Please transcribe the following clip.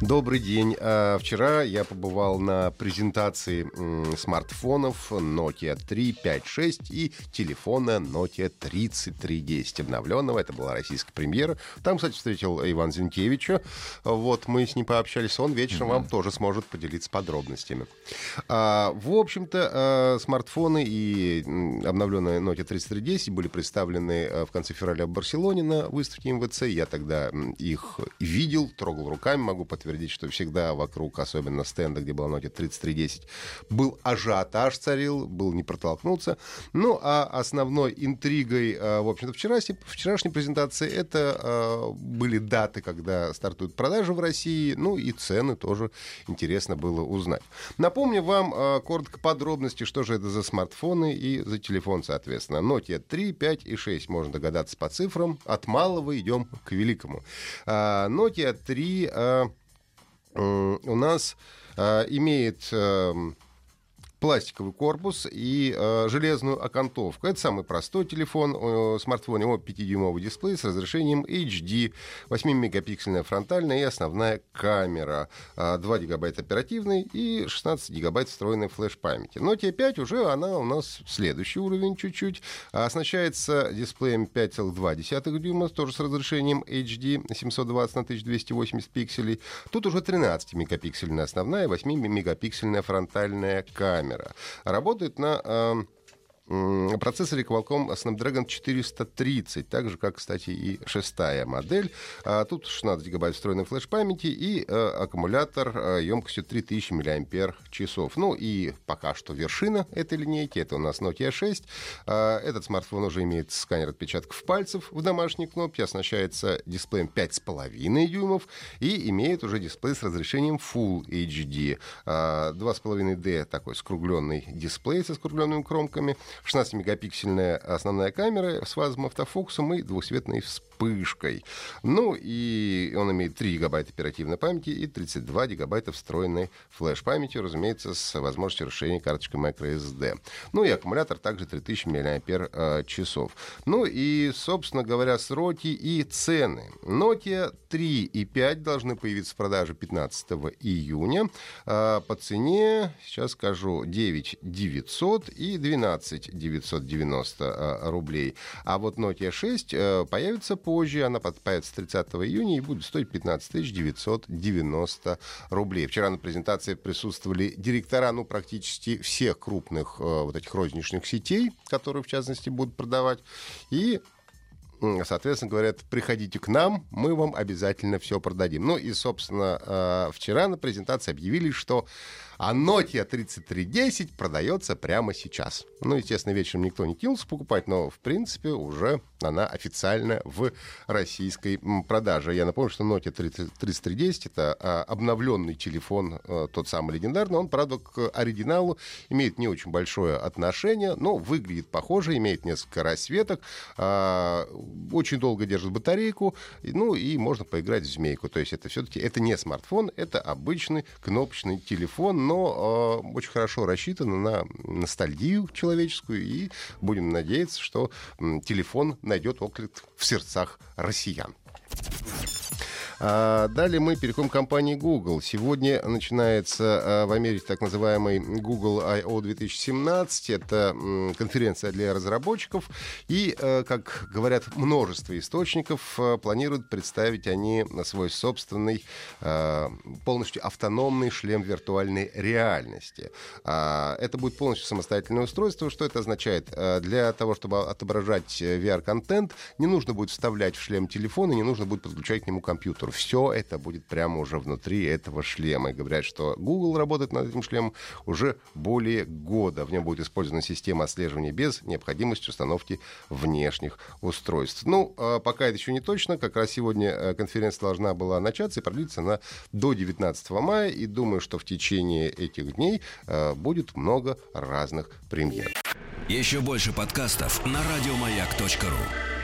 Добрый день. А, Вчера я побывал на презентации смартфонов Nokia 3, 5, 6 и телефона Nokia 3310 обновленного. Это была российская премьера. Там, кстати, встретил Иван Зинкевича. Вот мы с ним пообщались. Он вечером вам тоже сможет поделиться подробностями. А, В общем-то, а, смартфоны и обновленная Nokia 3310 были представлены в конце февраля в Барселоне на выставке МВЦ. Я тогда их видел, трогал руками, могу подтвердить, что всегда вокруг, особенно стенда, где была Nokia 3310, был ажиотаж царил, был не протолкнуться. Ну, а основной интригой, а, в общем-то, вчерашней, вчерашней презентации это а, были даты, когда стартуют продажи в России, ну и цены тоже интересно было узнать. Напомню вам а, коротко подробности, что же это за смартфоны и за телефон, соответственно. Nokia 3, 5 и 6, можно догадаться по цифрам. От малого идем к великому. Nokia 3 а, м, у нас а, имеет эм, пластиковый корпус и э, железную окантовку. Это самый простой телефон, э, смартфон, его 5-дюймовый дисплей с разрешением HD, 8-мегапиксельная фронтальная и основная камера, э, 2 гигабайта оперативной и 16 гигабайт встроенной флеш-памяти. Nokia 5 уже она у нас следующий уровень чуть-чуть. Оснащается дисплеем 5,2 дюйма, тоже с разрешением HD 720 на 1280 пикселей. Тут уже 13-мегапиксельная основная и 8-мегапиксельная фронтальная камера. Работает на э, м, процессоре Qualcomm Snapdragon 430, так же, как, кстати, и шестая модель. А тут 16 гигабайт встроенной флеш-памяти и э, аккумулятор э, емкостью 3000 мАч. Ну и пока что вершина этой линейки, это у нас Nokia 6. А, этот смартфон уже имеет сканер отпечатков пальцев в домашней кнопке, оснащается дисплеем 5,5 дюймов и имеет уже дисплей с разрешением Full HD. А, 2,5D такой скругленный дисплей со скругленными кромками, 16-мегапиксельная основная камера с фазовым автофокусом и двухцветной вспышкой. Ну и он имеет 3 гигабайта оперативной памяти и 32 гигабайта встроенной флеш-памятью, разумеется, с возможностью расширения карточкой microSD. Ну и аккумулятор также 3000 мАч. часов. Ну и, собственно говоря, сроки и цены. Nokia 3 и 5 должны появиться в продаже 15 июня. А, По цене, сейчас скажу, 9 900 и 12 990 а, рублей. А вот Nokia 6 э, появится позже, она появится 30 июня и будет стоить 15 990 рублей. Вчера на презентации присутствовали директора, ну, практически всех крупных э, вот этих розничных сетей, которые, в частности, будут продавать. И Соответственно, говорят, приходите к нам, мы вам обязательно все продадим. Ну и, собственно, э, вчера на презентации объявили, что а Nokia 3310 продается прямо сейчас. Ну, естественно, вечером никто не кинулся покупать, но, в принципе, уже она официально в российской продаже. Я напомню, что Nokia 30 3310 это а, обновленный телефон, э, тот самый легендарный. Он, правда, к оригиналу имеет не очень большое отношение, но выглядит похоже, имеет несколько расцветок, а, очень долго держит батарейку, ну и можно поиграть в змейку. То есть это все-таки это не смартфон, это обычный кнопочный телефон, но э, очень хорошо рассчитан на ностальгию человеческую, и будем надеяться, что телефон найдет отклик в сердцах россиян. А, Далее мы переходим к компании Google. Сегодня начинается а, в Америке так называемый Google I.O. 2017. Это конференция для разработчиков. И, э, как говорят множество источников, э, планируют представить они на свой собственный полностью автономный шлем виртуальной реальности. А, Это будет полностью самостоятельное устройство. Что это означает? Для того, чтобы отображать э, VR-контент, не нужно будет вставлять в шлем телефон и не нужно будет подключать к нему компьютер. Температур. Все это будет прямо уже внутри этого шлема. И говорят, что Google работает над этим шлемом уже более года. В нем будет использована система отслеживания без необходимости установки внешних устройств. Ну, а пока это еще не точно. Как раз сегодня э, конференция должна была начаться и продлиться она до 19 мая. И думаю, что в течение этих дней э, будет много разных премьер. Еще больше подкастов на радиомаяк.ру.